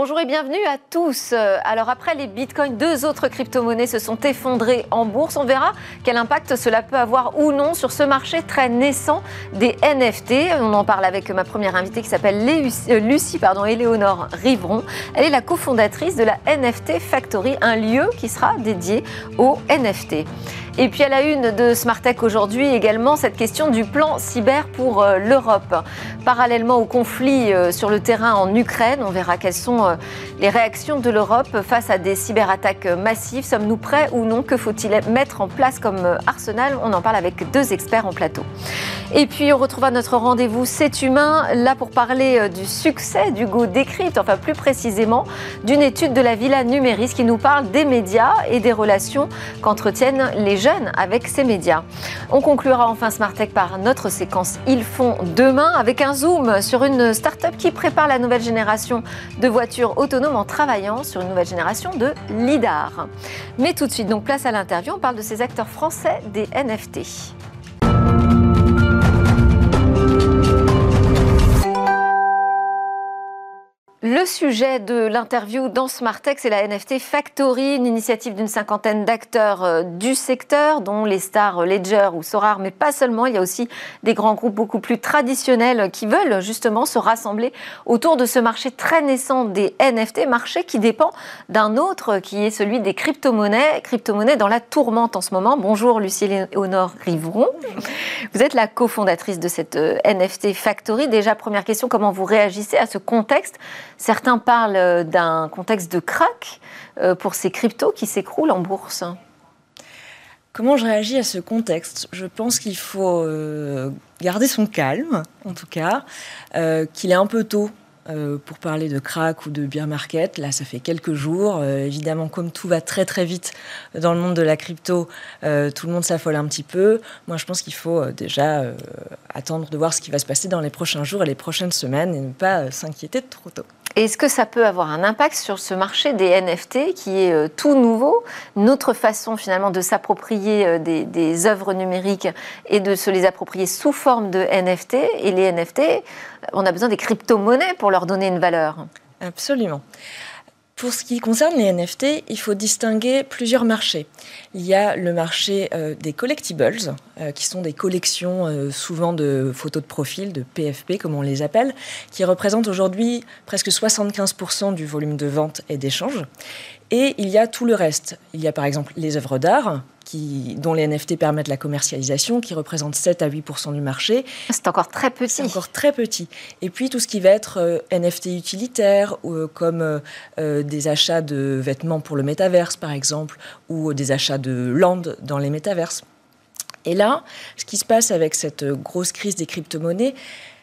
Bonjour et bienvenue à tous. Alors après les bitcoins, deux autres crypto-monnaies se sont effondrées en bourse. On verra quel impact cela peut avoir ou non sur ce marché très naissant des NFT. On en parle avec ma première invitée qui s'appelle euh, Lucie pardon, Éléonore Rivron. Elle est la cofondatrice de la NFT Factory, un lieu qui sera dédié aux NFT. Et puis à la une de Smartech aujourd'hui également cette question du plan cyber pour euh, l'Europe. Parallèlement au conflit euh, sur le terrain en Ukraine, on verra quelles sont euh, les réactions de l'Europe face à des cyberattaques massives. Sommes-nous prêts ou non? Que faut-il mettre en place comme arsenal? On en parle avec deux experts en plateau. Et puis on retrouve à notre rendez-vous C'est humain, là pour parler du succès d'Hugo Décrypte, enfin plus précisément d'une étude de la Villa Numéris qui nous parle des médias et des relations qu'entretiennent les jeunes avec ces médias. On conclura enfin Smartech par notre séquence Ils font demain avec un zoom sur une start-up qui prépare la nouvelle génération de voitures autonomes en travaillant sur une nouvelle génération de LIDAR. Mais tout de suite, donc place à l'interview, on parle de ces acteurs français des NFT. Le sujet de l'interview dans Smartex, c'est la NFT Factory, une initiative d'une cinquantaine d'acteurs euh, du secteur, dont les stars Ledger ou Sorar, mais pas seulement. Il y a aussi des grands groupes beaucoup plus traditionnels qui veulent justement se rassembler autour de ce marché très naissant des NFT, marché qui dépend d'un autre qui est celui des crypto-monnaies, crypto-monnaies dans la tourmente en ce moment. Bonjour Lucie Léonore Rivron. Vous êtes la cofondatrice de cette euh, NFT Factory. Déjà, première question, comment vous réagissez à ce contexte Certains parlent euh, d'un contexte de crack euh, pour ces cryptos qui s'écroulent en bourse. Comment je réagis à ce contexte? Je pense qu'il faut euh, garder son calme, en tout cas, qu'il est un peu tôt pour parler de crack ou de bear market. Là, ça fait quelques jours. évidemment, comme tout va très très vite dans le monde de la crypto, tout le monde s'affole un petit peu. Moi, je pense qu'il faut déjà attendre de voir ce qui va se passer dans les prochains jours et les prochaines semaines et ne pas s'inquiéter trop tôt. Est-ce que ça peut avoir un impact sur ce marché des NFT qui est euh, tout nouveau, notre façon finalement de s'approprier euh, des, œuvres numériques et de se les approprier sous forme de NFT Et les NFT, on a besoin des crypto-monnaies pour leur donner une valeur. Absolument. Pour ce qui concerne les NFT, il faut distinguer plusieurs marchés. Il y a le marché euh, des collectibles, euh, qui sont des collections euh, souvent de photos de profil, de PFP comme on les appelle, qui représentent aujourd'hui presque 75% du volume de vente et d'échange. Et il y a tout le reste. Il y a par exemple les œuvres d'art, dont les NFT permettent la commercialisation, qui représente 7 à 8 du marché. C'est encore très petit. C'est encore très petit. Et puis tout ce qui va être euh, NFT utilitaire, euh, comme euh, des achats de vêtements pour le métaverse, par exemple, ou des achats de land dans les métaverses. Et là, ce qui se passe avec cette grosse crise des crypto-monnaies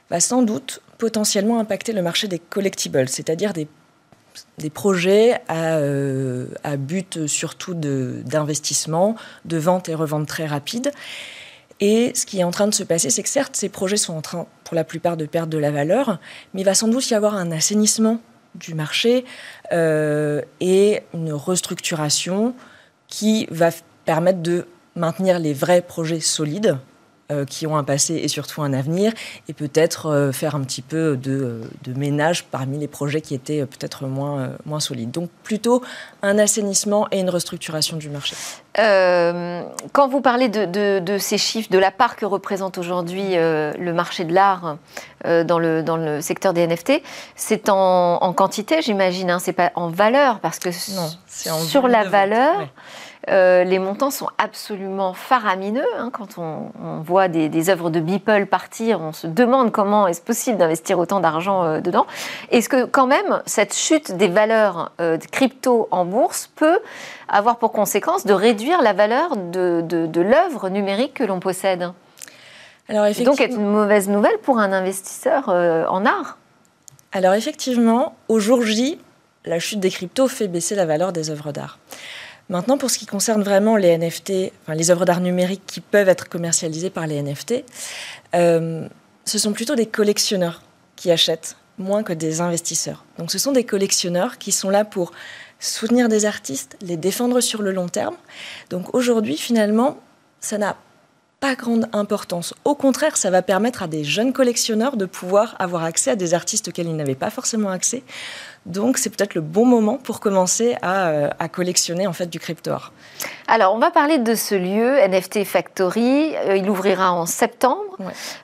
va sans doute potentiellement impacter le marché des collectibles, c'est-à-dire des des projets euh, à, but surtout d'investissement, de, vente et revente très rapide. Et ce qui est en train de se passer, c'est que certes, ces projets sont en train, pour la plupart, de perdre de la valeur, mais il va sans doute y avoir un assainissement du marché euh, et une restructuration qui va permettre de maintenir les vrais projets solides euh, qui ont un passé et surtout un avenir, et peut-être euh, faire un petit peu de, ménage parmi les projets qui étaient euh, peut-être moins, moins solides. Donc plutôt un assainissement et une restructuration du marché. quand vous parlez de, ces chiffres, de la part que représente aujourd'hui le marché de l'art dans, le, dans le secteur des NFT, c'est en, quantité, j'imagine, hein, c'est pas en valeur, parce que non, sur la valeur. Euh, les montants sont absolument faramineux. Hein. quand on, voit des, œuvres de Beeple partir, on se demande comment est-ce possible d'investir autant d'argent euh, dedans. Est-ce que quand même cette chute des valeurs euh, de crypto en bourse peut avoir pour conséquence de réduire la valeur de, l'œuvre numérique que l'on possède? Alors, Donc être une mauvaise nouvelle pour un investisseur en art? Alors effectivement, au jour J, la chute des cryptos fait baisser la valeur des œuvres d'art. Maintenant, pour ce qui concerne vraiment les NFT, enfin, les œuvres d'art numérique qui peuvent être commercialisées par les NFT, euh, ce sont plutôt des collectionneurs qui achètent moins que des investisseurs. Donc ce sont des collectionneurs qui sont là pour soutenir des artistes, les défendre sur le long terme. Donc aujourd'hui, finalement, ça n'a pas grande importance. Au contraire, ça va permettre à des jeunes collectionneurs de pouvoir avoir accès à des artistes auxquels ils n'avaient pas forcément accès. Donc c'est peut-être le bon moment pour commencer à, euh, collectionner en fait du crypto art. Alors on va parler de ce lieu NFT Factory. Euh, il ouvrira en septembre.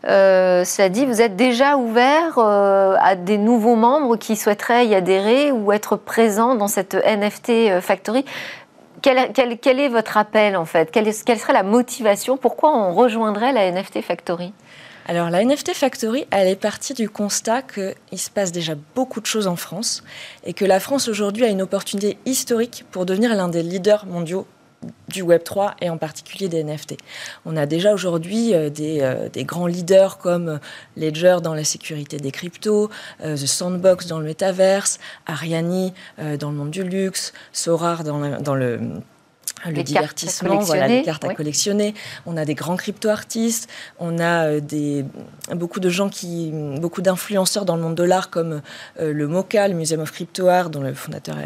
Euh, cela dit, vous êtes déjà ouvert à des nouveaux membres qui souhaiteraient y adhérer ou être présents dans cette NFT Factory. Quel, est votre appel en fait? Quelle, quelle serait la motivation? Pourquoi on rejoindrait la NFT Factory? Alors la NFT Factory, elle est partie du constat qu'il se passe déjà beaucoup de choses en France et que la France aujourd'hui a une opportunité historique pour devenir l'un des leaders mondiaux du Web3 et en particulier des NFT. On a déjà aujourd'hui euh, euh, des, grands leaders comme Ledger dans la sécurité des cryptos, euh, The Sandbox dans le métaverse, Ariani dans le monde du luxe, Sorar dans le divertissement, voilà, les cartes à collectionner. On a des grands crypto-artistes, on a euh, des, beaucoup de gens qui, beaucoup d'influenceurs dans le monde de l'art comme euh, le MOCA, le Museum of Crypto Art, dont le fondateur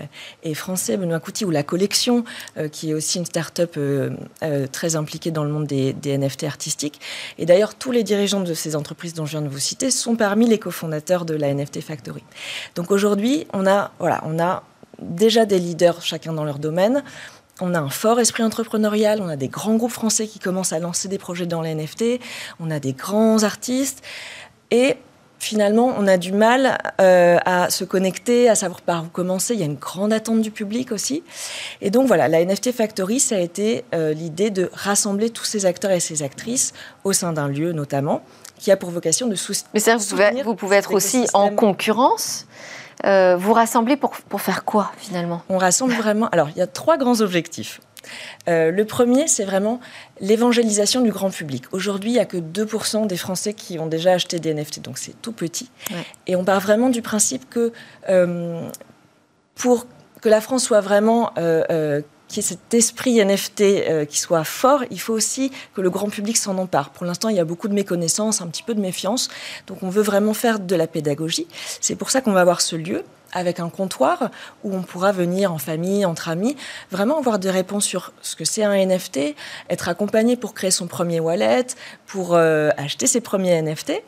est, français, Benoît Couty, ou la Collection, euh, qui est aussi une start-up très impliquée dans le monde des, des NFT artistiques. Et d'ailleurs, tous les dirigeants de ces entreprises dont je viens de vous citer sont parmi les cofondateurs de la NFT Factory. Donc aujourd'hui, on a, voilà, on a déjà des leaders chacun dans leur domaine on a un fort esprit entrepreneurial, on a des grands groupes français qui commencent à lancer des projets dans les NFT, on a des grands artistes, et finalement, on a du mal euh, à se connecter, à savoir par où commencer. Il y a une grande attente du public aussi. Et donc voilà, la NFT Factory, ça a été euh, l'idée de rassembler tous ces acteurs et ces actrices au sein d'un lieu notamment, qui a pour vocation de soutenir. Mais ça, vous pouvez être aussi en concurrence euh, vous rassemblez pour, pour faire quoi finalement? On rassemble vraiment. Alors, il y a trois grands objectifs. Euh, le premier, c'est vraiment l'évangélisation du grand public. Aujourd'hui, il n'y a que 2% des Français qui ont déjà acheté des NFT, donc c'est tout petit. Et on part vraiment du principe que euh, pour que la France soit vraiment qu'il y ait cet esprit NFT euh, qui soit fort, il faut aussi que le grand public s'en empare. Pour l'instant, il y a beaucoup de méconnaissance, un petit peu de méfiance. Donc, on veut vraiment faire de la pédagogie. C'est pour ça qu'on va avoir ce lieu avec un comptoir où on pourra venir en famille, entre amis, vraiment avoir des réponses sur ce que c'est un NFT, être accompagné pour créer son premier wallet, pour euh, acheter ses premiers NFT.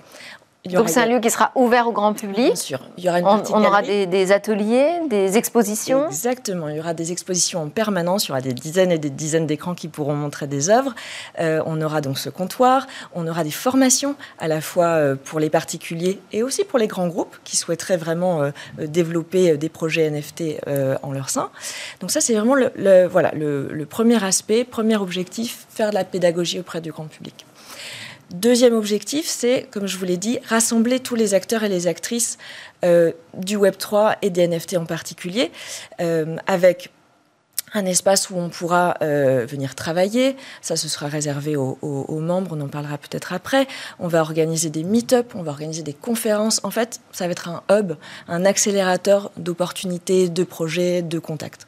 Donc c'est un lieu qui sera ouvert au grand public. Bien sûr. Il y aura une on, on aura des, ateliers, des expositions. Exactement. Il y aura des expositions en permanence. Il y aura des dizaines et des dizaines d'écrans qui pourront montrer des œuvres. Euh, on aura donc ce comptoir. On aura des formations à la fois euh, pour les particuliers et aussi pour les grands groupes qui souhaiteraient vraiment euh, développer des projets NFT en leur sein. Donc ça c'est vraiment le, voilà le premier aspect, premier objectif, faire de la pédagogie auprès du grand public. Deuxième objectif, c'est, comme je vous l'ai dit, rassembler tous les acteurs et les actrices euh, du Web3 et des NFT en particulier, euh, avec un espace où on pourra euh, venir travailler. Ça, ce sera réservé aux, aux membres, on en parlera peut-être après. On va organiser des meet-up, on va organiser des conférences. En fait, ça va être un hub, un accélérateur d'opportunités, de projets, de contacts.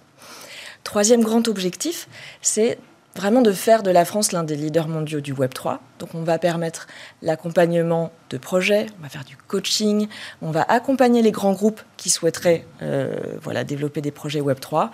Troisième grand objectif, c'est vraiment de faire de la France l'un des leaders mondiaux du Web 3. Donc on va permettre l'accompagnement de projets, on va faire du coaching, on va accompagner les grands groupes qui souhaiteraient euh, voilà, développer des projets Web 3.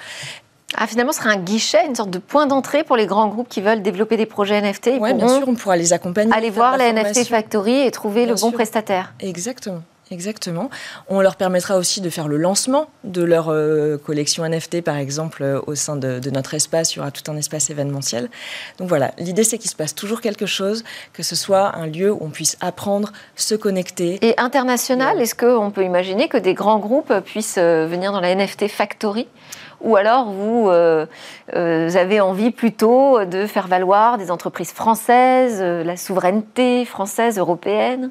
Ah, finalement, ce sera un guichet, une sorte de point d'entrée pour les grands groupes qui veulent développer des projets NFT. Oui, bien sûr, on pourra les accompagner. Aller voir la, NFT Factory et trouver le bon prestataire. Exactement. Exactement. On leur permettra aussi de faire le lancement de leur euh, collection NFT, par exemple, euh, au sein de, notre espace. Il y aura tout un espace événementiel. Donc voilà, l'idée c'est qu'il se passe toujours quelque chose, que ce soit un lieu où on puisse apprendre, se connecter. Et international, est-ce qu'on peut imaginer que des grands groupes puissent euh, venir dans la NFT Factory? Ou alors vous, avez envie plutôt de faire valoir des entreprises françaises, la souveraineté française, européenne?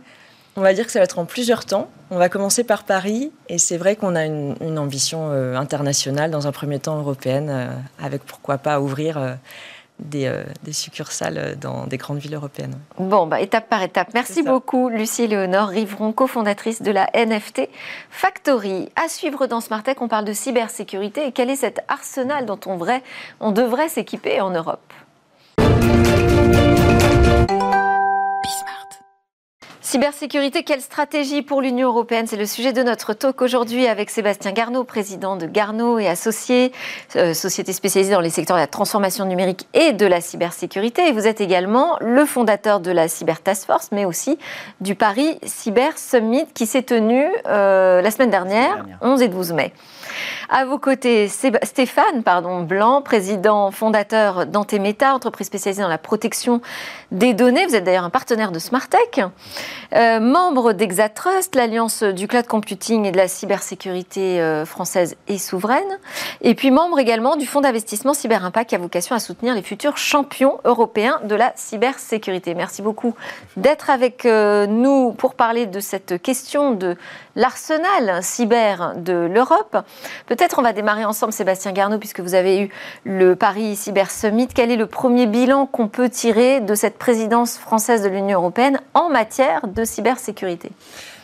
On va dire que ça va être en plusieurs temps. On va commencer par Paris, et c'est vrai qu'on a une, ambition euh, internationale, dans un premier temps européenne, euh, avec pourquoi pas ouvrir euh, des, succursales dans des grandes villes européennes. Bon, bah, étape par étape. Merci beaucoup, Lucie Léonore Rivron, cofondatrice de la NFT Factory. À suivre dans Smart Tech, on parle de cybersécurité et quel est cet arsenal dont on, vrai, on devrait s'équiper en Europe? Cybersécurité, quelle stratégie pour l'Union européenne? C'est le sujet de notre talk aujourd'hui avec Sébastien Garneau, président de Garneau et associé, euh, société spécialisée dans les secteurs de la transformation numérique et de la cybersécurité. Et vous êtes également le fondateur de la Cyber Task Force, mais aussi du Paris Cyber Summit qui s'est tenu euh, la semaine dernière, 11 et 12 mai. À vos côtés, Stéphane pardon, Blanc, président fondateur d'Antemeta, entreprise spécialisée dans la protection des données. Vous êtes d'ailleurs un partenaire de Smartech. Euh, membre d'Exatrust, l'alliance du cloud computing et de la cybersécurité euh, française et souveraine. Et puis membre également du fonds d'investissement Cyber Impact qui a vocation à soutenir les futurs champions européens de la cybersécurité. Merci beaucoup d'être avec euh, nous pour parler de cette question de l'arsenal cyber de l'Europe. Peut-être on va démarrer ensemble, Sébastien Garneau, puisque vous avez eu le Paris Cyber Summit. Quel est le premier bilan qu'on peut tirer de cette présidence française de l'Union européenne en matière de cybersécurité.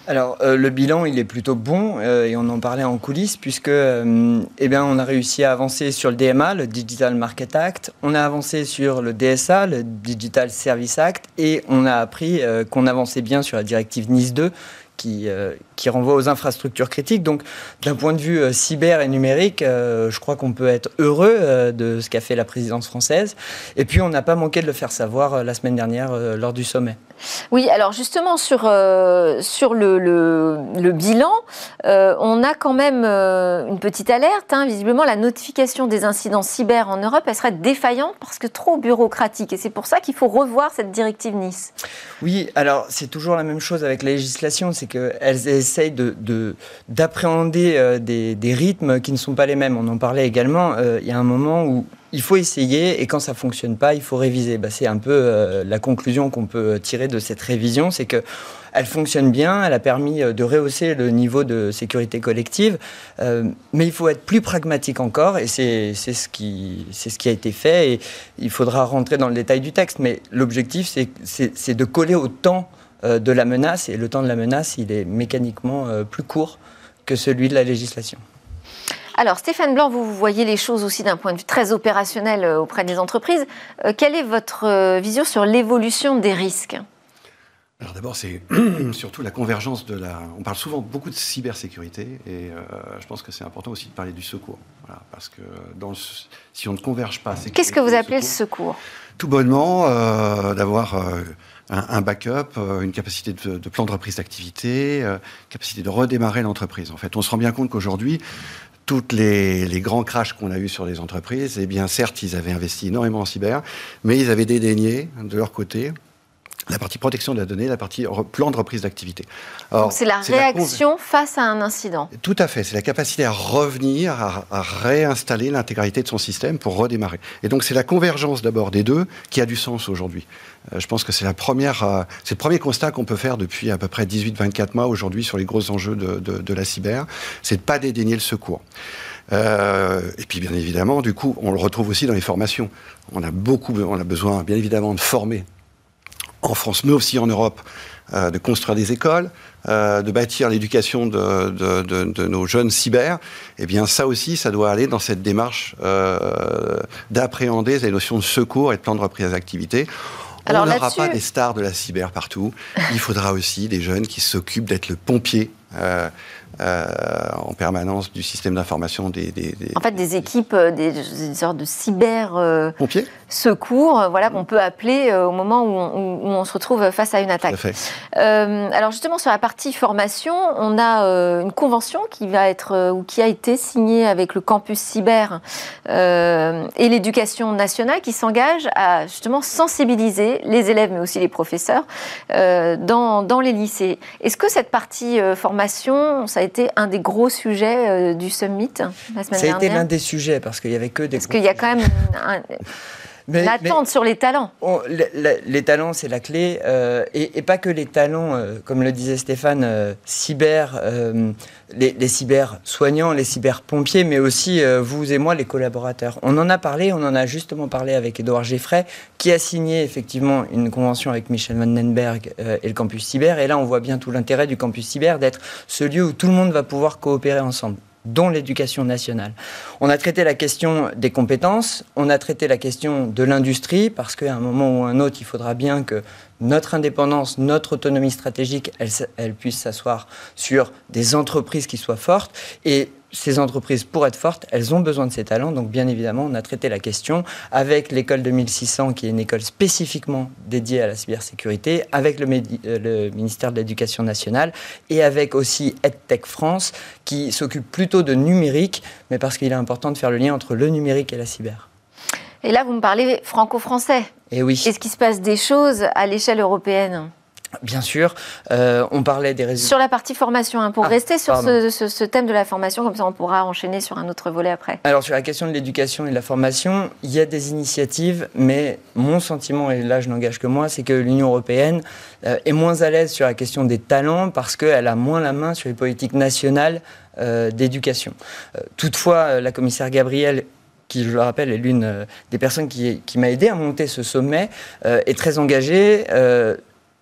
Alors, euh, le bilan, il est plutôt bon, euh, et on en parlait en coulisses, puisque euh, eh bien, on a réussi à avancer sur le DMA, le Digital Market Act, on a avancé sur le DSA, le Digital Service Act, et on a appris qu'on avançait bien sur la directive NIS 2, qui, qui renvoie aux infrastructures critiques. Donc, d'un point de vue euh, cyber et numérique, euh, je crois qu'on peut être heureux euh, de ce qu'a fait la présidence française. Et puis, on n'a pas manqué de le faire savoir la semaine dernière lors du sommet. Oui, alors justement sur, sur le, le, bilan, on a quand même une petite alerte. Hein. Visiblement, la notification des incidents cyber en Europe, elle serait défaillante parce que trop bureaucratique. Et c'est pour ça qu'il faut revoir cette directive Nice. Oui, alors c'est toujours la même chose avec la législation, c'est qu'elles essaye d'appréhender de, euh, des, des, rythmes qui ne sont pas les mêmes. On en parlait également. Euh, il y a un moment où il faut essayer et quand ça fonctionne pas, il faut réviser. Bah, c'est un peu euh, la conclusion qu'on peut tirer de cette révision, c'est que elle fonctionne bien, elle a permis de rehausser le niveau de sécurité collective, mais il faut être plus pragmatique encore et c'est ce qui c'est ce qui a été fait et il faudra rentrer dans le détail du texte. Mais l'objectif c'est de coller au temps de la menace, et le temps de la menace, il est mécaniquement euh, plus court que celui de la législation. Alors Stéphane Blanc, vous voyez les choses aussi d'un point de vue très opérationnel euh, auprès des entreprises. Quelle est votre vision sur l'évolution des risques? Alors d'abord, c'est surtout la convergence de la... On parle souvent beaucoup de cybersécurité et je pense que c'est important aussi de parler du secours. parce que dans si on ne converge pas... Qu'est-ce que vous appelez le secours? Tout bonnement, d'avoir un, backup, euh, une capacité de, plan de reprise d'activité, euh, capacité de redémarrer l'entreprise. En fait, on se rend bien compte qu'aujourd'hui, toutes les, les, grands crashs qu'on a eus sur les entreprises, eh bien, certes, ils avaient investi énormément en cyber, mais ils avaient dédaigné de leur côté la partie protection de la donnée, la partie plan de reprise d'activité. C'est la réaction face à un incident. Tout à fait, c'est la capacité à revenir, à, réinstaller l'intégralité de son système pour redémarrer. Et donc c'est la convergence d'abord des deux qui a du sens aujourd'hui. Euh, je pense que c'est la première, euh, c'est le premier constat qu'on peut faire depuis à peu près 18-24 mois aujourd'hui sur les gros enjeux de, de, la cyber, c'est de pas dédaigner le secours. Euh, et puis bien évidemment, du coup, on le retrouve aussi dans les formations. On a beaucoup, on a besoin bien évidemment de former en France, mais aussi en Europe, euh, de construire des écoles, euh, de bâtir l'éducation de, de, nos jeunes cyber, eh bien ça aussi, ça doit aller dans cette démarche euh, d'appréhender les notions de secours et de plan de reprise d'activité. On n'aura pas des stars de la cyber partout. Il faudra aussi des jeunes qui s'occupent d'être le pompier en permanence du système d'information des, En fait, des équipes, euh, des, sortes de cyber euh, secours, voilà, qu'on peut appeler au moment où on, se retrouve face à une attaque. alors justement, sur la partie formation, on a une convention qui va être ou qui a été signée avec le campus cyber et l'éducation nationale qui s'engage à justement sensibiliser les élèves, mais aussi les professeurs, dans, dans les lycées. Est-ce que cette partie formation, ça a été un des gros sujets euh, du summit la semaine dernière. Ça a été l'un des sujets parce qu'il y avait que des. Parce qu'il y a quand même L'attente sur les talents. les, talents, c'est la clé. Euh, et, pas que les talents, euh, comme le disait Stéphane, cyber, les, les, cyber soignants, les cyber pompiers, mais aussi vous et moi, les collaborateurs. On en a parlé, on en a justement parlé avec Edouard Geffray, qui a signé effectivement une convention avec Michel Vandenberg et le campus cyber. Et là, on voit bien tout l'intérêt du campus cyber d'être ce lieu où tout le monde va pouvoir coopérer ensemble dont l'éducation nationale. On a traité la question des compétences, on a traité la question de l'industrie, parce qu'à un moment ou un autre, il faudra bien que notre indépendance, notre autonomie stratégique, elle, puisse s'asseoir sur des entreprises qui soient fortes. Et ces entreprises, pour être fortes, elles ont besoin de ces talents. Donc, bien évidemment, on a traité la question avec l'école 2600, qui est une école spécifiquement dédiée à la cybersécurité, avec le, euh, le ministère de l'Éducation nationale et avec aussi EdTech France, qui s'occupe plutôt de numérique, mais parce qu'il est important de faire le lien entre le numérique et la cyber. Et là, vous me parlez franco-français. Et eh oui. Est-ce qu'il se passe des choses à l'échelle européenne Bien sûr, euh, on parlait des résultats. Sur la partie formation, hein, pour ah, rester sur ce, thème de la formation, comme ça on pourra enchaîner sur un autre volet après. Alors sur la question de l'éducation et de la formation, il y a des initiatives, mais mon sentiment, et là je n'engage que moi, c'est que l'Union européenne euh, est moins à l'aise sur la question des talents parce qu'elle a moins la main sur les politiques nationales euh, d'éducation. toutefois, la commissaire Gabriel qui, je le rappelle, est l'une des personnes qui, m'a aidé à monter ce sommet, est très engagée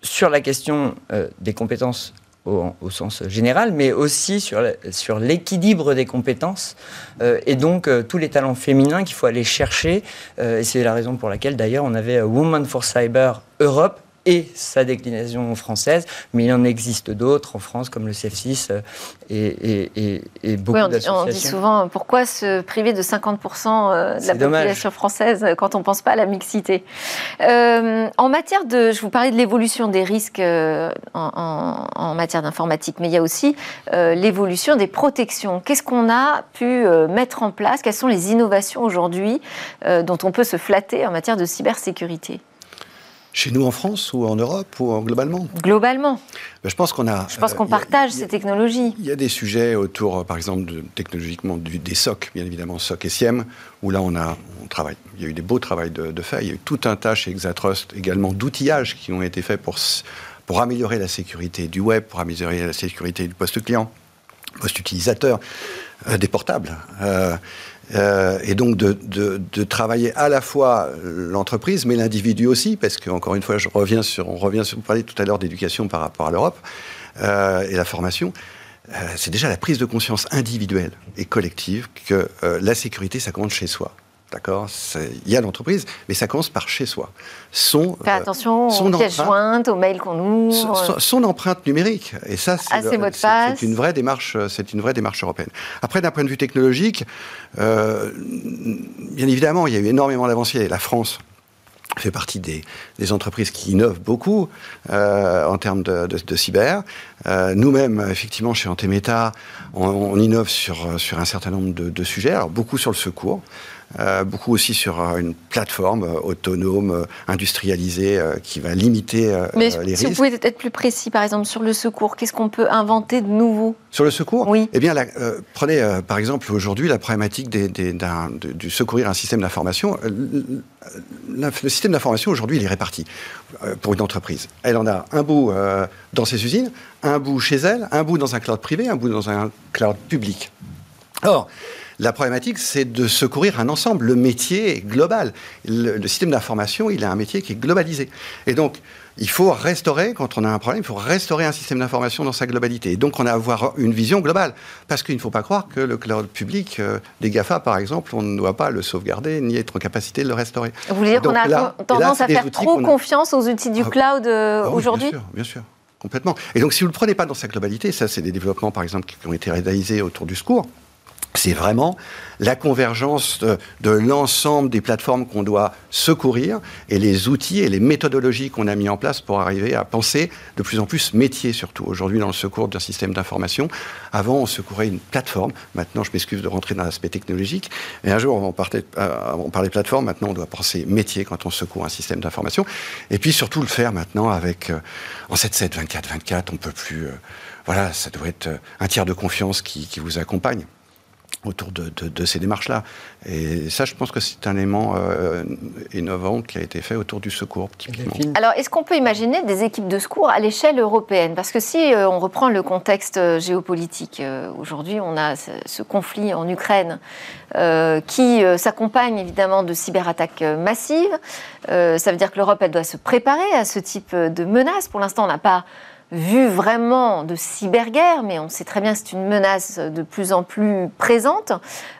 sur la question euh, des compétences au, sens général, mais aussi sur, l'équilibre des compétences euh, et donc euh, tous les talents féminins qu'il faut aller chercher. et c'est la raison pour laquelle d'ailleurs on avait Women for Cyber Europe et sa déclinaison française, mais il en existe d'autres en France comme le CF6 euh, et, et, beaucoup oui, on, dit souvent pourquoi se priver de 50% euh, de la population française quand on ne pense pas à la mixité. Euh, en matière de, je vous parlais de l'évolution des risques en, matière d'informatique, mais il y a aussi l'évolution des protections. Qu'est-ce qu'on a pu mettre en place? Quelles sont les innovations aujourd'hui dont on peut se flatter en matière de cybersécurité? Chez nous en France ou en Europe ou globalement Globalement. Ben, je pense qu'on a. Je pense qu'on partage ces technologies. Il y a des sujets autour, par exemple, de, technologiquement des SOC, bien évidemment, SOC et SIEM, où là on a on travaille. Il y a eu des beaux travaux de, de fait. Il y a eu tout un tas chez Exatrust également d'outillages qui ont été faits pour pour améliorer la sécurité du web, pour améliorer la sécurité du poste client, poste utilisateur, euh, des portables. Euh, euh, et donc de, travailler à la fois l'entreprise, mais l'individu aussi, parce qu'encore une fois, je reviens sur, on revient sur, vous parliez tout à l'heure d'éducation par rapport à l'Europe euh, et la formation. Euh, c'est déjà la prise de conscience individuelle et collective que la sécurité, ça compte chez soi. D'accord Il y a l'entreprise, mais ça commence par chez soi. Son, Faire euh, attention son aux pièces jointes, aux mails qu'on ouvre. Son, empreinte numérique. Et ça, ah, c'est une vraie démarche. C'est une vraie démarche européenne. Après, d'un point de vue technologique, euh, bien évidemment, il y a eu énormément d'avancées. La France fait partie des, entreprises qui innovent beaucoup euh, en termes de, cyber. Nous-mêmes, effectivement, chez Antemeta, on, innove sur, sur un certain nombre de, de sujets, alors beaucoup sur le secours. Euh, beaucoup aussi sur euh, une plateforme euh, autonome, industrialisée, qui va limiter Mais les si vous pouvez être plus précis, par exemple, sur le secours, qu'est-ce qu'on peut inventer de nouveau? Sur le secours? Oui. Eh bien, prenez par exemple aujourd'hui la problématique des, du secourir un système d'information. le système d'information aujourd'hui, il est réparti pour une entreprise. Elle en a un bout dans ses usines, un bout chez elle, un bout dans un cloud privé, un bout dans un cloud public. Or, la problématique, c'est de secourir un ensemble. Le métier est global. Le, système d'information, il a un métier qui est globalisé. Et donc, il faut restaurer, quand on a un problème, il faut restaurer un système d'information dans sa globalité. Et donc, on a à avoir une vision globale. Parce qu'il ne faut pas croire que le cloud public euh, des GAFA, par exemple, on ne doit pas le sauvegarder ni être en capacité de le restaurer. Vous voulez dire qu'on a tendance à faire trop confiance aux outils du ah, cloud euh, ah aujourd'hui Bien sûr, bien sûr. Complètement. Et donc, si vous ne le prenez pas dans sa globalité, ça, c'est des développements, par exemple, qui ont été réalisés autour du secours c'est vraiment la convergence de, l'ensemble des plateformes qu'on doit secourir et les outils et les méthodologies qu'on a mis en place pour arriver à penser de plus en plus métier surtout. Aujourd'hui, dans le secours d'un système d'information, avant on secourait une plateforme. Maintenant, je m'excuse de rentrer dans l'aspect technologique. Et un jour, on parlait, euh, parlait plateforme. Maintenant, on doit penser métier quand on secourt un système d'information. Et puis surtout le faire maintenant avec euh, en 7-7, 24-24. On peut plus. Euh, voilà, ça doit être un tiers de confiance qui vous accompagne autour de, ces démarches-là. Et ça, je pense que c'est un élément euh, innovant qui a été fait autour du secours, typiquement. Alors, est-ce qu'on peut imaginer des équipes de secours à l'échelle européenne? Parce que si euh, on reprend le contexte euh, géopolitique, aujourd'hui, on a ce, conflit en Ukraine qui s'accompagne évidemment de cyberattaques massives. ça veut dire que l'Europe, elle doit se préparer à ce type de menaces. Pour l'instant, on n'a pas vu vraiment de cyberguerre, mais on sait très bien que c'est une menace de plus en plus présente.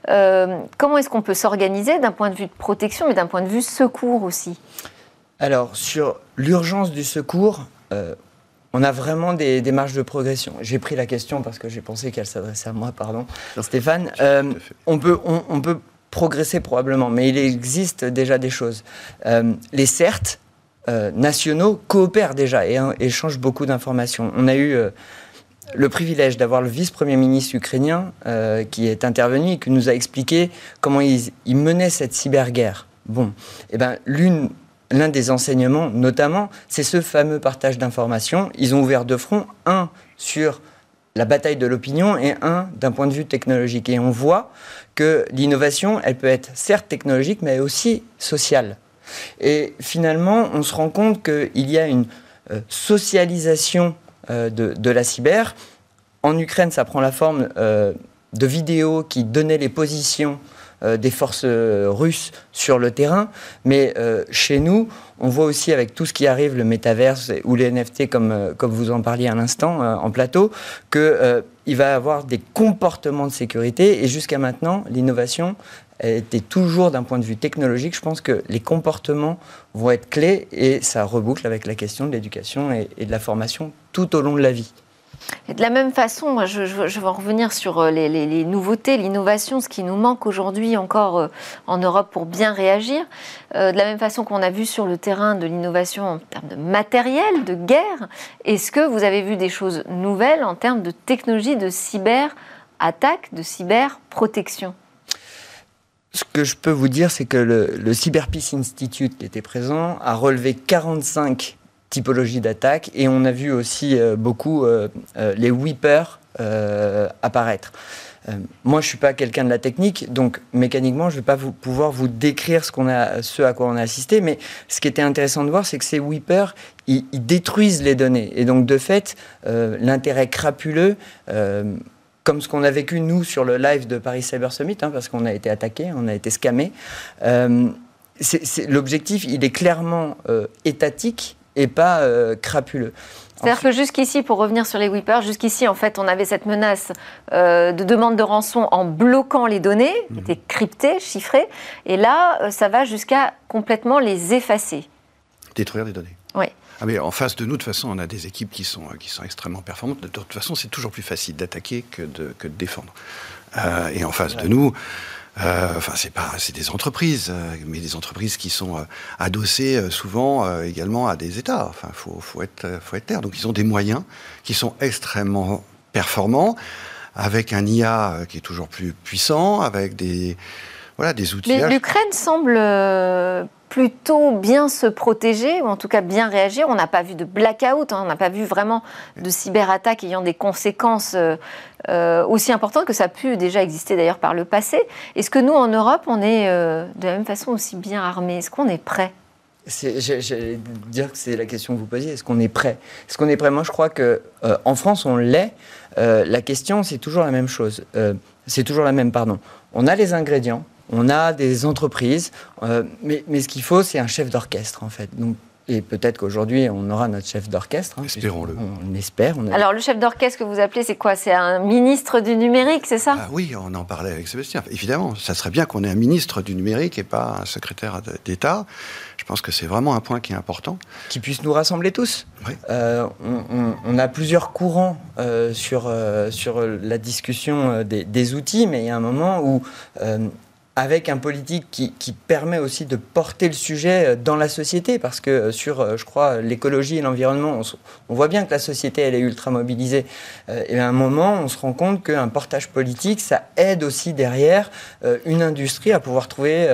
Euh, comment est-ce qu'on peut s'organiser d'un point de vue de protection, mais d'un point de vue secours aussi? Alors, sur l'urgence du secours, euh, on a vraiment des, marges de progression. J'ai pris la question parce que j'ai pensé qu'elle s'adressait à moi, pardon, Stéphane. Euh, on, peut, on, peut progresser probablement, mais il existe déjà des choses. les CERT, euh, nationaux coopèrent déjà et hein, échangent beaucoup d'informations. On a eu euh, le privilège d'avoir le vice-premier ministre ukrainien euh, qui est intervenu et qui nous a expliqué comment il, menait cette cyberguerre. Bon, eh ben l'un des enseignements, notamment, c'est ce fameux partage d'informations. Ils ont ouvert deux fronts, un sur la bataille de l'opinion et un d'un point de vue technologique. Et on voit que l'innovation, elle peut être certes technologique, mais aussi sociale. Et finalement, on se rend compte qu'il y a une euh, socialisation euh, de, la cyber. En Ukraine, ça prend la forme euh, de vidéos qui donnaient les positions des forces russes sur le terrain. Mais chez nous, on voit aussi avec tout ce qui arrive, le métaverse ou les NFT, comme, comme vous en parliez à l'instant en plateau, qu'il va y avoir des comportements de sécurité. Et jusqu'à maintenant, l'innovation, était toujours d'un point de vue technologique. Je pense que les comportements vont être clés et ça reboucle avec la question de l'éducation et, de la formation tout au long de la vie. Et de la même façon, je, je, vais revenir sur euh, les, nouveautés, l'innovation, ce qui nous manque aujourd'hui encore euh, en Europe pour bien réagir. Euh, de la même façon qu'on a vu sur le terrain de l'innovation en termes de matériel, de guerre, est-ce que vous avez vu des choses nouvelles en termes de technologie de cyber-attaque, de cyber-protection? Ce que je peux vous dire, c'est que le, Cyber Peace Institute qui était présent a relevé 45 typologies d'attaques et on a vu aussi euh, beaucoup euh, euh, les whippers apparaître. moi, je suis pas quelqu'un de la technique, donc mécaniquement, je vais pas vous, pouvoir vous décrire ce, qu'on a, ce à quoi on a assisté. Mais ce qui était intéressant de voir, c'est que ces whippers, ils, ils, détruisent les données. Et donc, de fait, l'intérêt crapuleux comme ce qu'on a vécu nous sur le live de Paris Cyber Summit, hein, parce qu'on a été attaqué, on a été scamé. Euh, l'objectif, il est clairement euh, étatique et pas euh, crapuleux. C'est-à-dire que jusqu'ici, pour revenir sur les whippers, jusqu'ici, en fait, on avait cette menace de demande de rançon en bloquant les données, qui mhm. étaient cryptées, chiffrées, et là, ça va jusqu'à complètement les effacer. Détruire les données. Oui. Ah mais en face de nous, de toute façon, on a des équipes qui sont, qui sont extrêmement performantes. De toute façon, c'est toujours plus facile d'attaquer que de, que de défendre. Euh, et en face de nous, euh, enfin, c'est pas, c'est des entreprises, euh, mais des entreprises qui sont euh, adossées souvent également à des États. Enfin, faut, faut être, faut être clair. Donc, ils ont des moyens qui sont extrêmement performants, avec un IA qui est toujours plus puissant, avec des, voilà, des outils. L'Ukraine semble plutôt bien se protéger, ou en tout cas bien réagir. On n'a pas vu de blackout, hein, on n'a pas vu vraiment de cyberattaque ayant des conséquences euh, euh, aussi importantes que ça a pu déjà exister d'ailleurs par le passé. Est-ce que nous, en Europe, on est euh, de la même façon aussi bien armés? Est-ce qu'on est prêt J'allais dire que c'est la question que vous posiez. Est-ce qu'on est prêt Est-ce qu'on est prêt Moi, je crois que en France, on l'est. la question, c'est toujours la même chose. c'est toujours la même, pardon. On a les ingrédients on a des entreprises, euh, mais, ce qu'il faut, c'est un chef d'orchestre, en fait. Donc, et peut-être qu'aujourd'hui, on aura notre chef d'orchestre. Hein, Espérons-le. On, espère. Alors, le chef d'orchestre que vous appelez, c'est quoi? C'est un ministre du numérique, c'est ça? Ah Oui, on en parlait avec Sébastien. Évidemment, ça serait bien qu'on ait un ministre du numérique et pas un secrétaire d'État. Je pense que c'est vraiment un point qui est important. Qui puisse nous rassembler tous. Euh, on, a plusieurs courants euh, sur, sur la discussion des, des, outils, mais il y a un moment où avec un politique qui, permet aussi de porter le sujet euh, dans la société, parce que euh, sur, euh, je crois, l'écologie et l'environnement, on, voit bien que la société, elle est ultra mobilisée. et à un moment, on se rend compte qu'un portage politique, ça aide aussi derrière une industrie à pouvoir trouver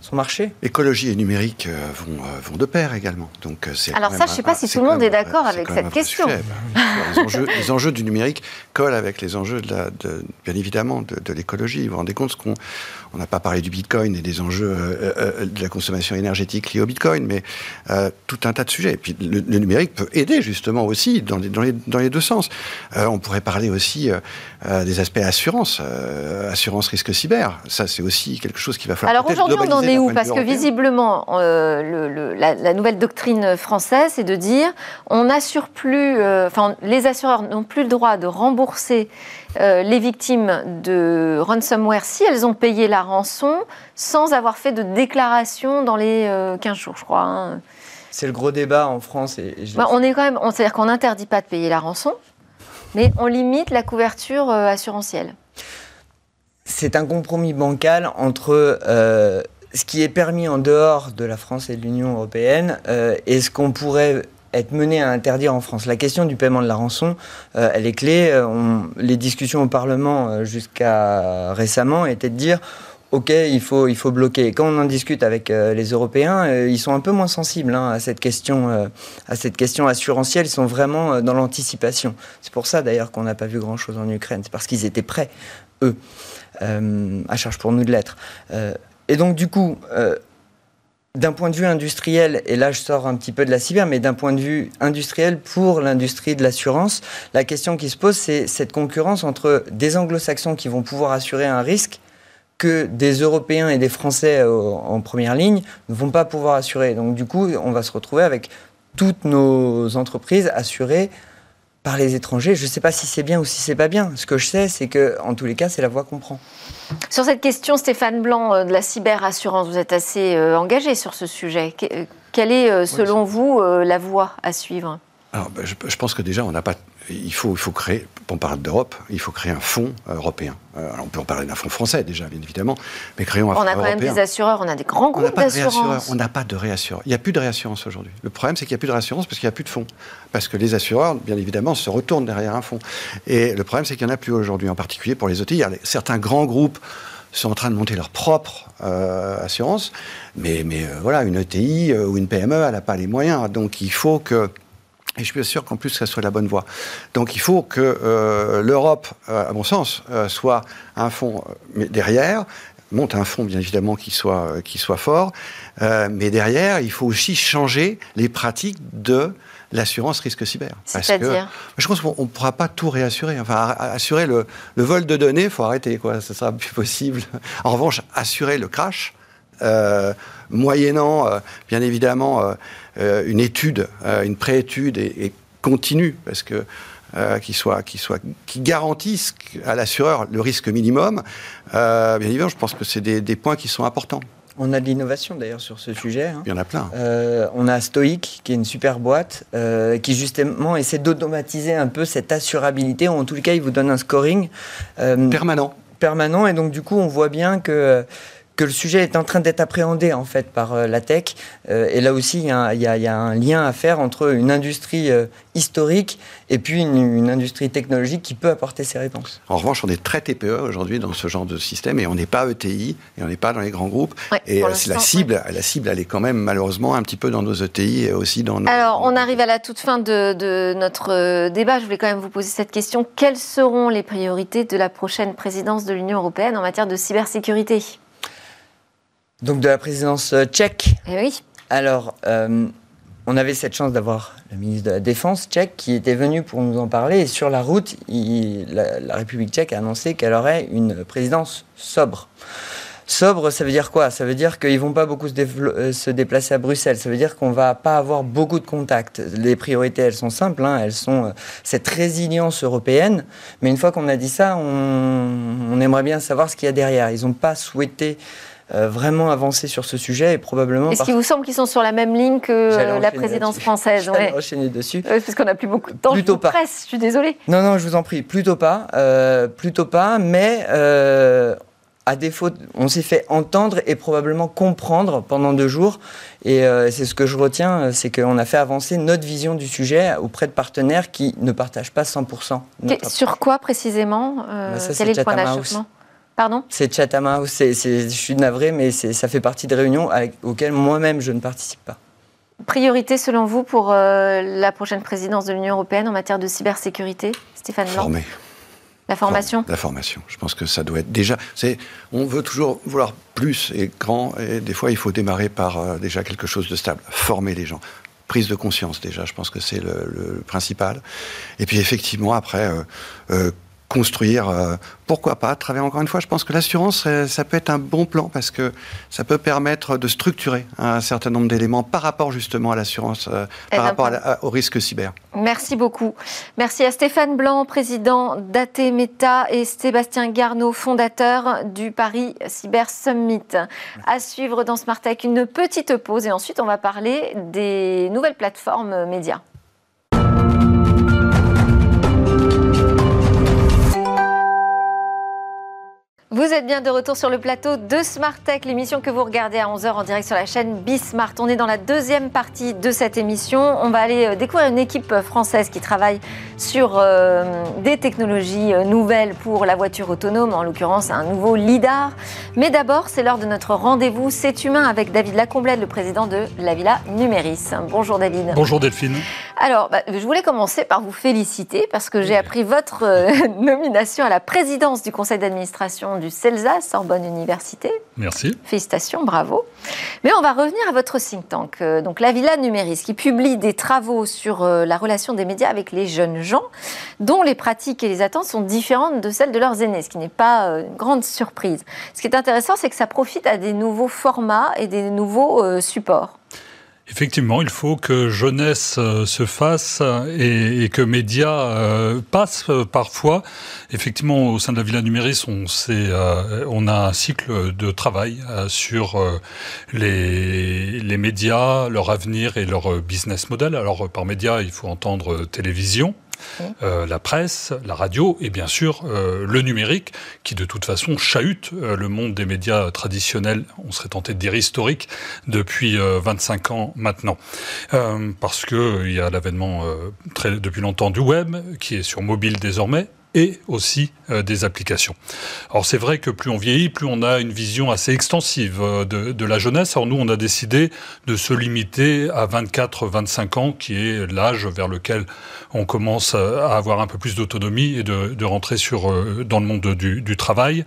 son marché. Écologie et numérique vont, vont de pair également. Donc, Alors ça, je ne sais pas si tout le monde est d'accord avec cette question. les, enjeux, les, enjeux, du numérique collent avec les enjeux, de la, bien évidemment, de, l'écologie. Vous vous rendez compte qu'on n'a pas parler du Bitcoin et des enjeux de la consommation énergétique liés au Bitcoin, mais tout un tas de sujets. Et puis le, numérique peut aider justement aussi dans les, dans les, dans les deux sens. on pourrait parler aussi des aspects assurance, assurance risque cyber. Ça, c'est aussi quelque chose qui va falloir. Alors aujourd'hui, on en est où Parce que visiblement, le, la, la, nouvelle doctrine française, c'est de dire on n'assure plus, enfin, les assureurs n'ont plus le droit de rembourser euh, les victimes de ransomware si elles ont payé la rançon sans avoir fait de déclaration dans les 15 euh, jours, je crois. Hein. C'est le gros débat en France. Et, bah, on est quand même, c'est-à-dire qu'on n'interdit pas de payer la rançon, mais on limite la couverture euh, assurantielle. C'est un compromis bancal entre ce qui est permis en dehors de la France et de l'Union européenne et ce qu'on pourrait être mené à interdire en France. La question du paiement de la rançon, euh, elle est clé. Euh, les discussions au Parlement euh, jusqu'à récemment étaient de dire OK, il faut, il faut bloquer. quand on en discute avec les Européens, ils sont un peu moins sensibles hein, à, cette question, à cette question assurantielle. Ils sont vraiment dans l'anticipation. C'est pour ça d'ailleurs qu'on n'a pas vu grand-chose en Ukraine. C'est parce qu'ils étaient prêts, eux, à charge pour nous de l'être. et donc du coup, d'un point de vue industriel, et là je sors un petit peu de la cyber, mais d'un point de vue industriel pour l'industrie de l'assurance, la question qui se pose, c'est cette concurrence entre des anglo-saxons qui vont pouvoir assurer un risque que des Européens et des Français euh, en première ligne ne vont pas pouvoir assurer. Donc du coup, on va se retrouver avec toutes nos entreprises assurées par les étrangers. Je ne sais pas si c'est bien ou si c'est pas bien. Ce que je sais, c'est que en tous les cas, c'est la voie qu'on prend. Sur cette question, Stéphane Blanc euh, de la cyberassurance, vous êtes assez euh, engagé sur ce sujet. Euh, quelle est, selon vous, la voie à suivre? Alors, ben, je, pense que déjà, on n'a pas. Il faut, il faut créer, pour parler d'Europe, il faut créer un fonds européen. alors, on peut en parler d'un fonds français déjà, bien évidemment, mais créons un fonds européen. On a quand même des assureurs, on a des grands groupes d'assurance. On n'a pas de réassureurs. Il n'y a plus de réassurance aujourd'hui. Le problème, c'est qu'il n'y a plus de réassurance parce qu'il n'y a plus de fonds. Parce que les assureurs, bien évidemment, se retournent derrière un fonds. Et le problème, c'est qu'il n'y en a plus aujourd'hui, en particulier pour les a certains grands groupes sont en train de monter leur propre euh, assurance, mais, mais euh, voilà, une ETI euh, ou une PME, elle n'a pas les moyens. Donc il faut que et je suis sûr qu'en plus, ça soit la bonne voie. Donc il faut que l'Europe, à mon sens, soit un fonds mais derrière, monte un fonds bien évidemment qui soit, qui soit fort, mais derrière, il faut aussi changer les pratiques de l'assurance risque cyber. C'est-à-dire? Je pense qu'on ne pourra pas tout réassurer. Enfin, assurer le, vol de données, il faut arrêter, quoi. Ce sera plus possible. En revanche, assurer le crash, euh, moyennant, euh, bien évidemment, euh, une étude, une préétude et, et, continue, parce que qui soit, qui soit, qui garantisse à l'assureur le risque minimum. bien évidemment, je pense que c'est des points qui sont importants. On a de l'innovation d'ailleurs sur ce sujet. Hein. Il y en a plein. Euh, on a Stoic, qui est une super boîte, euh, qui justement essaie d'automatiser un peu cette assurabilité, ou en tout cas, il vous donne un scoring. Euh, permanent. Permanent, et donc du coup, on voit bien que que le sujet est en train d'être appréhendé en fait par euh, la tech. Euh, et là aussi, il y, a, un lien à faire entre une industrie euh, historique et puis une, industrie technologique qui peut apporter ses réponses. En revanche, on est très TPE aujourd'hui dans ce genre de système et on n'est pas ETI et on n'est pas dans les grands groupes. et la cible, la cible, elle est quand même malheureusement un petit peu dans nos ETI et aussi dans nos... Alors, on arrive à la toute fin de, de notre débat. Je voulais quand même vous poser cette question. Quelles seront les priorités de la prochaine présidence de l'Union européenne en matière de cybersécurité? Donc de la présidence euh, tchèque. Eh oui. Alors, euh, on avait cette chance d'avoir le ministre de la Défense tchèque qui était venu pour nous en parler. Et sur la route, la, République tchèque a annoncé qu'elle aurait une présidence sobre. Sobre, ça veut dire quoi? Ça veut dire qu'ils vont pas beaucoup se, euh, se, déplacer à Bruxelles. Ça veut dire qu'on va pas avoir beaucoup de contacts. Les priorités, elles sont simples. Hein. Elles sont cette résilience européenne. Mais une fois qu'on a dit ça, on, on aimerait bien savoir ce qu'il y a derrière. Ils n'ont pas souhaité vraiment avancer sur ce sujet et probablement. Est-ce qu'il vous semble qu'ils sont sur la même ligne que la présidence française ouais. enchaîner dessus. parce qu'on n'a plus beaucoup de temps. Plutôt je pas. Presse, je suis désolée. Non, non, je vous en prie, plutôt pas, euh, plutôt pas, mais. Euh, à défaut, on s'est fait entendre et probablement comprendre pendant deux jours. Et c'est ce que je retiens, c'est qu'on a fait avancer notre vision du sujet auprès de partenaires qui ne partagent pas 100%. Sur quoi précisément bah, Quel est le point d'achoppement? Pardon? C'est Chatham House. je suis navré, mais ça fait partie des réunions auxquelles moi-même je ne participe pas. Priorité selon vous pour euh, la prochaine présidence de l'Union européenne en matière de cybersécurité, Stéphane Blanc Former. La formation? La formation. Je pense que ça doit être déjà. C'est, on veut toujours vouloir plus et grand, et des fois, il faut démarrer par euh, déjà quelque chose de stable. Former les gens. Prise de conscience, déjà, je pense que c'est le, principal. Et puis, effectivement, après, euh, euh, construire, euh, pourquoi pas, travailler encore une fois. Je pense que l'assurance, euh, ça peut être un bon plan parce que ça peut permettre de structurer un certain nombre d'éléments par rapport justement à l'assurance, euh, par rapport au risque cyber. Merci beaucoup. Merci à Stéphane Blanc, président d'AT Meta, et Sébastien Garneau, fondateur du Paris Cyber Summit. À suivre dans Smart Tech, une petite pause et ensuite on va parler des nouvelles plateformes médias. Vous êtes bien de retour sur le plateau de Smart Tech, l'émission que vous regardez à 11h en direct sur la chaîne Bismart. On est dans la deuxième partie de cette émission. On va aller euh, découvrir une équipe française qui travaille sur euh, des technologies euh, nouvelles pour la voiture autonome, en l'occurrence un nouveau LIDAR. Mais d'abord, c'est l'heure de notre rendez-vous C'est humain avec David Lacomblède, le président de la Villa Numéris. Bonjour David. Bonjour Delphine. Alors, bah, je voulais commencer par vous féliciter parce que j'ai appris votre nomination à la présidence du conseil d'administration du CELSA, Sorbonne Université. Merci. Félicitations, bravo. Mais on va revenir à votre think tank, euh, donc la Villa Numéris, qui publie des travaux sur euh, la relation des médias avec les jeunes gens, dont les pratiques et les attentes sont différentes de celles de leurs aînés, ce qui n'est pas euh, une grande surprise. Ce qui est intéressant, c'est que ça profite à des nouveaux formats et des nouveaux supports. Effectivement, il faut que jeunesse euh, se fasse et, que médias euh, passent euh, parfois. Effectivement, au sein de la Villa Numéris, on, on a un cycle de travail sur les, les médias, leur avenir et leur business model. Alors, par médias, il faut entendre télévision, euh, la presse, la radio et bien sûr euh, le numérique qui de toute façon chahute euh, le monde des médias traditionnels, on serait tenté de dire historiques, depuis 25 ans maintenant. parce qu'il y a l'avènement depuis longtemps du web qui est sur mobile désormais et aussi euh, des applications. Alors c'est vrai que plus on vieillit, plus on a une vision assez extensive euh, de, de, la jeunesse. Alors nous, on a décidé de se limiter à 24-25 ans, qui est l'âge vers lequel on commence à avoir un peu plus d'autonomie et de, de, rentrer sur, euh, dans le monde du, du travail.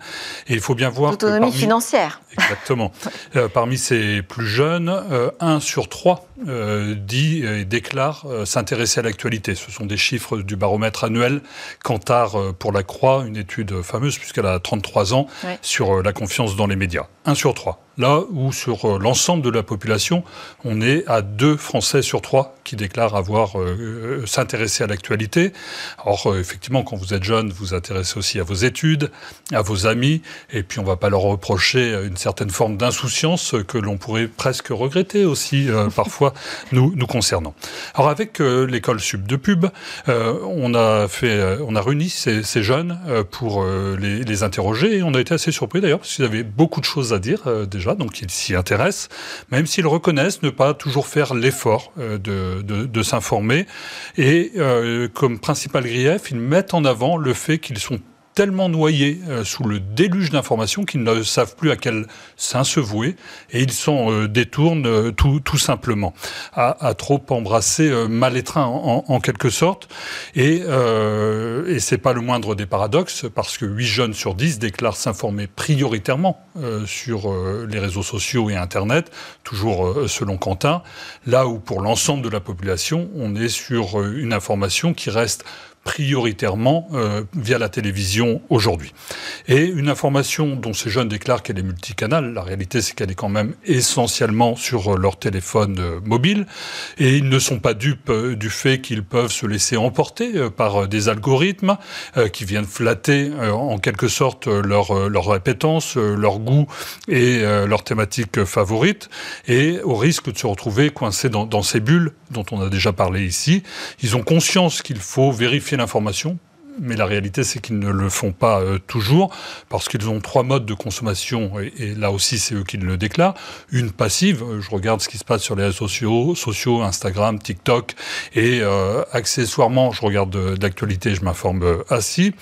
Et il faut bien voir... Autonomie financière. Exactement. parmi ces plus jeunes, un sur trois dit et déclare s'intéresser à l'actualité. Ce sont des chiffres du baromètre annuel Kantar euh, pour la Croix, une étude fameuse puisqu'elle a 33 ans, sur euh, la confiance dans les médias. Un sur trois là où sur euh, l'ensemble de la population, on est à deux Français sur trois qui déclarent avoir euh, euh, s'intéresser à l'actualité. Alors effectivement, quand vous êtes jeune, vous vous intéressez aussi à vos études, à vos amis, et puis on ne va pas leur reprocher une certaine forme d'insouciance que l'on pourrait presque regretter aussi parfois nous, nous concernant. Alors avec l'école sub de pub, on a fait, on a réuni ces, ces jeunes pour les, les, interroger et on a été assez surpris d'ailleurs parce qu'ils avaient beaucoup de choses à dire déjà donc ils s'y intéressent, même s'ils reconnaissent ne pas toujours faire l'effort euh, de, s'informer. Et euh, comme principal grief, ils mettent en avant le fait qu'ils sont tellement noyés euh, sous le déluge d'informations qu'ils ne savent plus à quel sein se vouer et ils s'en euh, détournent euh, tout, tout, simplement. À, à, trop embrasser mal étreint en, en, quelque sorte. Et, et c'est pas le moindre des paradoxes parce que 8 jeunes sur 10 déclarent s'informer prioritairement sur les réseaux sociaux et Internet, toujours selon Quentin, là où pour l'ensemble de la population on est sur une information qui reste prioritairement euh, via la télévision aujourd'hui. Et une information dont ces jeunes déclarent qu'elle est multicanale, la réalité c'est qu'elle est quand même essentiellement sur euh, leur téléphone euh, mobile, et ils ne sont pas dupes du fait qu'ils peuvent se laisser emporter par des algorithmes qui viennent flatter en quelque sorte leur, leur répétence, leur goût et leur thématique favorite, et au risque de se retrouver coincés dans, dans ces bulles dont on a déjà parlé ici. Ils ont conscience qu'il faut vérifier l'information mais la réalité, c'est qu'ils ne le font pas euh, toujours, parce qu'ils ont trois modes de consommation, et, là aussi, c'est eux qui le déclarent. Une passive, je regarde ce qui se passe sur les réseaux sociaux, sociaux Instagram, TikTok, et euh, accessoirement, je regarde de, l'actualité, je m'informe euh, assis.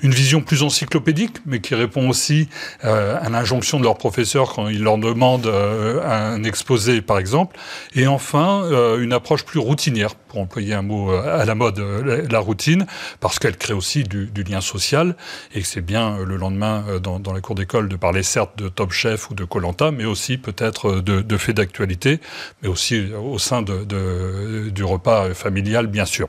Une vision plus encyclopédique, mais qui répond aussi à l'injonction de leur professeur quand ils leur demandent un exposé, par exemple. Et enfin, une approche plus routinière, pour employer un mot à la mode, la routine, parce qu'elle crée crée aussi du, lien social et que c'est bien le lendemain dans, la cour d'école de parler certes de Top Chef ou de Colanta, mais aussi peut-être de, de faits d'actualité, mais aussi au sein de, du repas familial, bien sûr.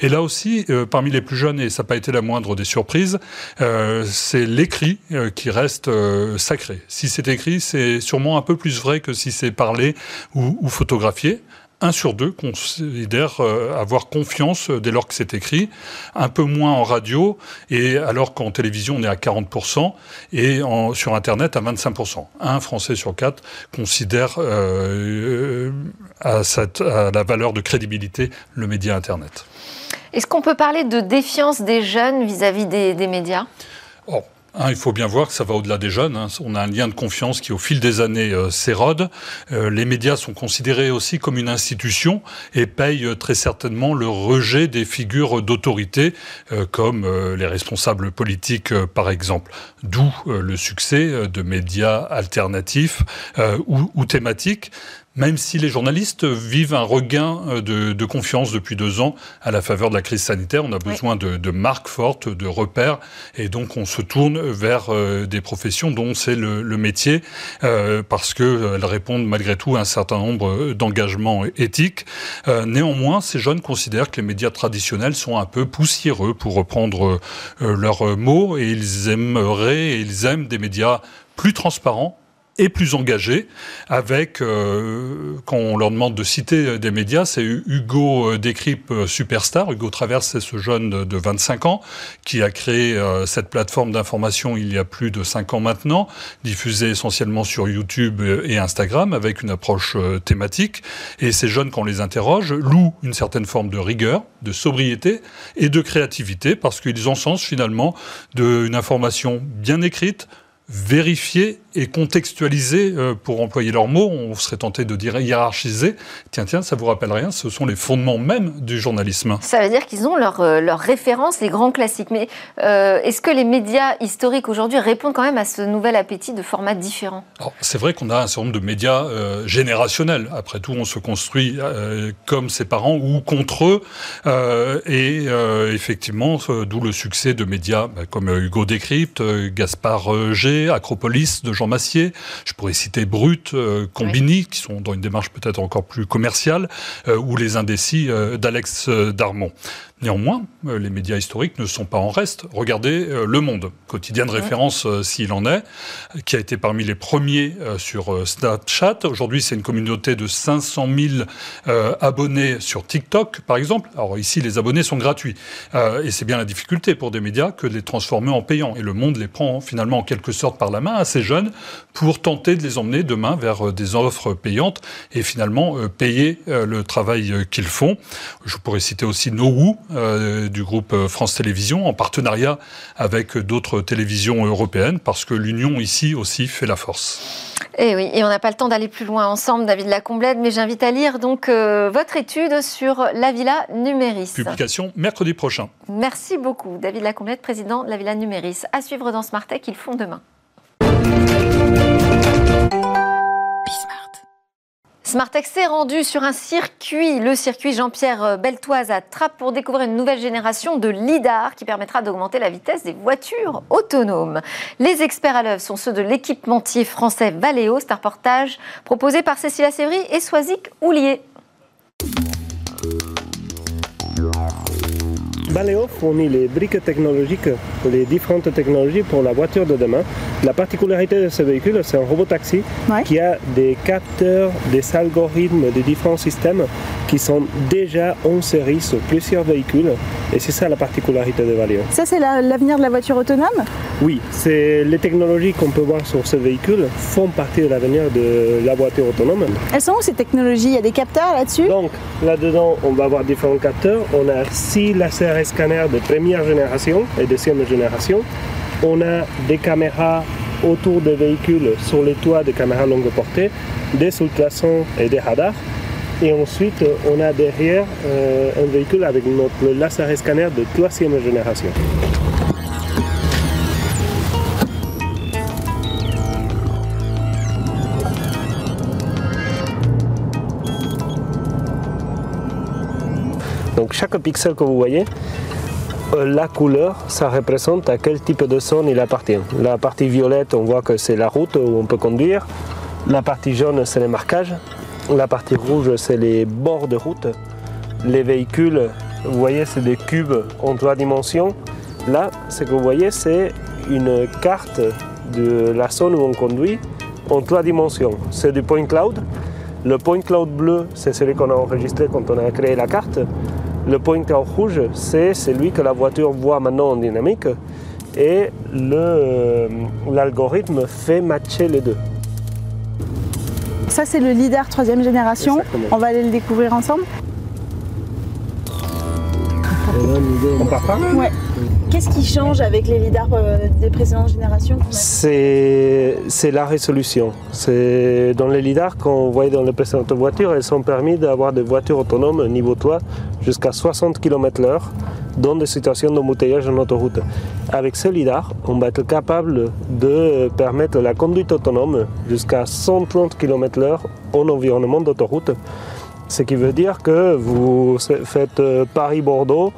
Et là aussi, parmi les plus jeunes, et ça n'a pas été la moindre des surprises, c'est l'écrit qui reste sacré. Si c'est écrit, c'est sûrement un peu plus vrai que si c'est parlé ou photographié un sur deux considère euh, avoir confiance dès lors que c'est écrit, un peu moins en radio, et alors qu'en télévision on est à 40%, et sur Internet à 25%. Un Français sur quatre considère euh, à, la valeur de crédibilité le média Internet. Est-ce qu'on peut parler de défiance des jeunes vis-à-vis des, médias? Oh, Hein, il faut bien voir que ça va au-delà des jeunes. Hein. On a un lien de confiance qui, au fil des années, euh, s'érode. Euh, les médias sont considérés aussi comme une institution et payent euh, très certainement le rejet des figures d'autorité, comme les responsables politiques, par exemple. D'où le succès de médias alternatifs ou thématiques même si les journalistes vivent un regain euh, de, confiance depuis deux ans à la faveur de la crise sanitaire. On a besoin de, marques fortes, de repères, et donc on se tourne vers euh, des professions dont c'est le, métier, euh, parce qu'elles répondent malgré tout à un certain nombre d'engagements éthiques. néanmoins, ces jeunes considèrent que les médias traditionnels sont un peu poussiéreux, pour reprendre leurs mots, et ils aimeraient, et ils aiment des médias plus transparents, et plus engagés, avec, euh, quand on leur demande de citer des médias, c'est Hugo euh, Décrypte euh, Superstar. Hugo Traverse, c'est ce jeune de 25 ans qui a créé cette plateforme d'information il y a plus de 5 ans maintenant, diffusée essentiellement sur YouTube et Instagram, avec une approche thématique. Et ces jeunes, quand on les interroge, louent une certaine forme de rigueur, de sobriété et de créativité, parce qu'ils ont sens finalement d'une information bien écrite, vérifiée et contextualisé, euh, pour employer leurs mots, on serait tenté de dire hiérarchisé. Tiens, tiens, ça vous rappelle rien, ce sont les fondements même du journalisme. Ça veut dire qu'ils ont leurs leur euh, références, les grands classiques. Mais euh, est-ce que les médias historiques aujourd'hui répondent quand même à ce nouvel appétit de formats différents C'est vrai qu'on a un certain nombre de médias générationnels. Après tout, on se construit comme ses parents ou contre eux. et effectivement, d'où le succès de médias bah, comme Hugo Décrypte, Gaspard G, Acropolis de Jean Massier, je pourrais citer Brut, euh, Combini, qui sont dans une démarche peut-être encore plus commerciale, euh, ou Les Indécis euh, d'Alex Darmon. Néanmoins, euh, les médias historiques ne sont pas en reste. Regardez euh, Le Monde, quotidien de référence euh, s'il en est, qui a été parmi les premiers sur Snapchat. Aujourd'hui, c'est une communauté de 500 000 abonnés sur TikTok, par exemple. Alors ici, les abonnés sont gratuits. et c'est bien la difficulté pour des médias que de les transformer en payants. Et Le Monde les prend finalement en quelque sorte par la main à ces jeunes pour tenter de les emmener demain vers des offres payantes et finalement payer le travail qu'ils font. Je pourrais citer aussi NoWoo, euh, du groupe euh, France Télévisions en partenariat avec d'autres télévisions européennes parce que l'union ici aussi fait la force. Et eh oui, et on n'a pas le temps d'aller plus loin ensemble, David Lacomblède, mais j'invite à lire donc euh, votre étude sur la Villa Numéris. Publication mercredi prochain. Merci beaucoup, David Lacomblède, président de la Villa Numéris. À suivre dans Smart Tech, ils font demain. Smartex s'est rendu sur un circuit, le circuit Jean-Pierre Beltoise à Trappes, pour découvrir une nouvelle génération de LIDAR qui permettra d'augmenter la vitesse des voitures autonomes. Les experts à l'œuvre sont ceux de l'équipementier français Valeo. C'est un reportage proposé par Cécilia Sévry et Soisic Houlier. Valeo fournit les briques technologiques, les différentes technologies pour la voiture de demain. La particularité de ce véhicule, c'est un robot taxi qui a des capteurs, des algorithmes, des différents systèmes qui sont déjà en série sur plusieurs véhicules. Et c'est ça la particularité de Valeo. Ça, c'est l'avenir de la voiture autonome? Oui, c'est les technologies qu'on peut voir sur ce véhicule font partie de l'avenir de la voiture autonome. Elles sont où ces technologies? Il y a des capteurs là-dessus? Donc, là-dedans, on va avoir différents capteurs. On a six lasers scanners de première génération et deuxième génération. On a des caméras autour des véhicules sur les toits des caméras longue portée, des ultrasons et des radars. Et ensuite, on a derrière euh, un véhicule avec notre laser scanner de troisième génération. Donc chaque pixel que vous voyez, la couleur, ça représente à quel type de zone il appartient. La partie violette, on voit que c'est la route où on peut conduire. La partie jaune, c'est les marquages. La partie rouge, c'est les bords de route. Les véhicules, vous voyez, c'est des cubes en trois dimensions. Là, ce que vous voyez, c'est une carte de la zone où on conduit en trois dimensions. C'est du point cloud. Le point cloud bleu, c'est celui qu'on a enregistré quand on a créé la carte. Le point rouge, c'est celui que la voiture voit maintenant en dynamique. Et l'algorithme fait matcher les deux. Ça, c'est le LIDAR troisième génération. On va aller le découvrir ensemble. On part pas? Ouais. Qu'est-ce qui change avec les lidars euh, des précédentes générations C'est la résolution. Dans les lidars qu'on voyait dans les précédentes voitures, elles ont permis d'avoir des voitures autonomes niveau toit jusqu'à 60 km/h dans des situations d'embouteillage en autoroute. Avec ce lidar, on va être capable de permettre la conduite autonome jusqu'à 130 km/h en environnement d'autoroute. Ce qui veut dire que vous faites euh, Paris-Bordeaux,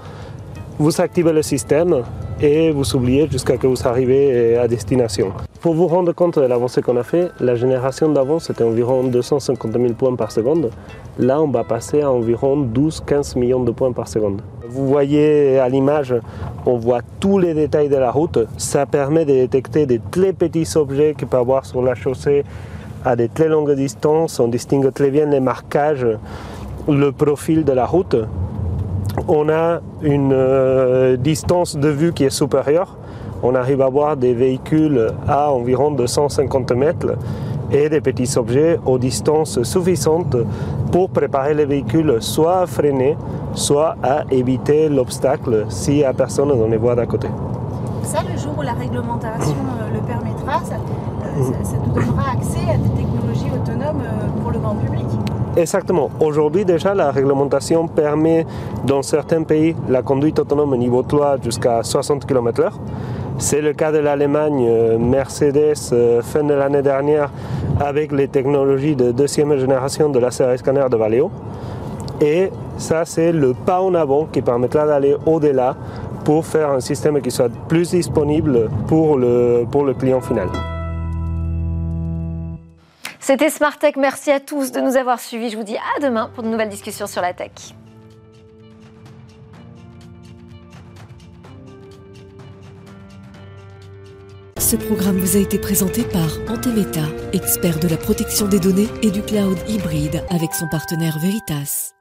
vous activez le système et vous oubliez jusqu'à ce que vous arrivez à destination. Pour vous rendre compte de l'avancée qu'on a fait, la génération d'avant c'était environ 250 000 points par seconde. Là, on va passer à environ 12-15 millions de points par seconde. Vous voyez à l'image, on voit tous les détails de la route. Ça permet de détecter des très petits objets qu'il peut avoir sur la chaussée à des très longues distances. On distingue très bien les marquages, le profil de la route on a une euh, distance de vue qui est supérieure. On arrive à voir des véhicules à environ 250 mètres et des petits objets aux distances suffisantes pour préparer les véhicules soit à freiner, soit à éviter l'obstacle s'il n'y a personne dans les voies d'à côté. Ça, le jour où la réglementation euh, le permettra, ça, euh, ça, nous donnera accès à des technologies autonomes pour le grand public. Exactement. Aujourd'hui, déjà, la réglementation permet dans certains pays la conduite autonome au niveau 3 jusqu'à 60 km/h. C'est le cas de l'Allemagne, euh, Mercedes, euh, fin de l'année dernière, avec les technologies de deuxième génération de la série scanner de Valeo. Et ça, c'est le pas en avant qui permettra d'aller au-delà pour faire un système qui soit plus disponible pour le, pour le client final. C'était Smart Tech. Merci à tous de nous avoir suivis. Je vous dis à demain pour de nouvelles discussions sur la tech. Ce programme vous a été présenté par Antemeta, expert de la protection des données et du cloud hybride avec son partenaire Veritas.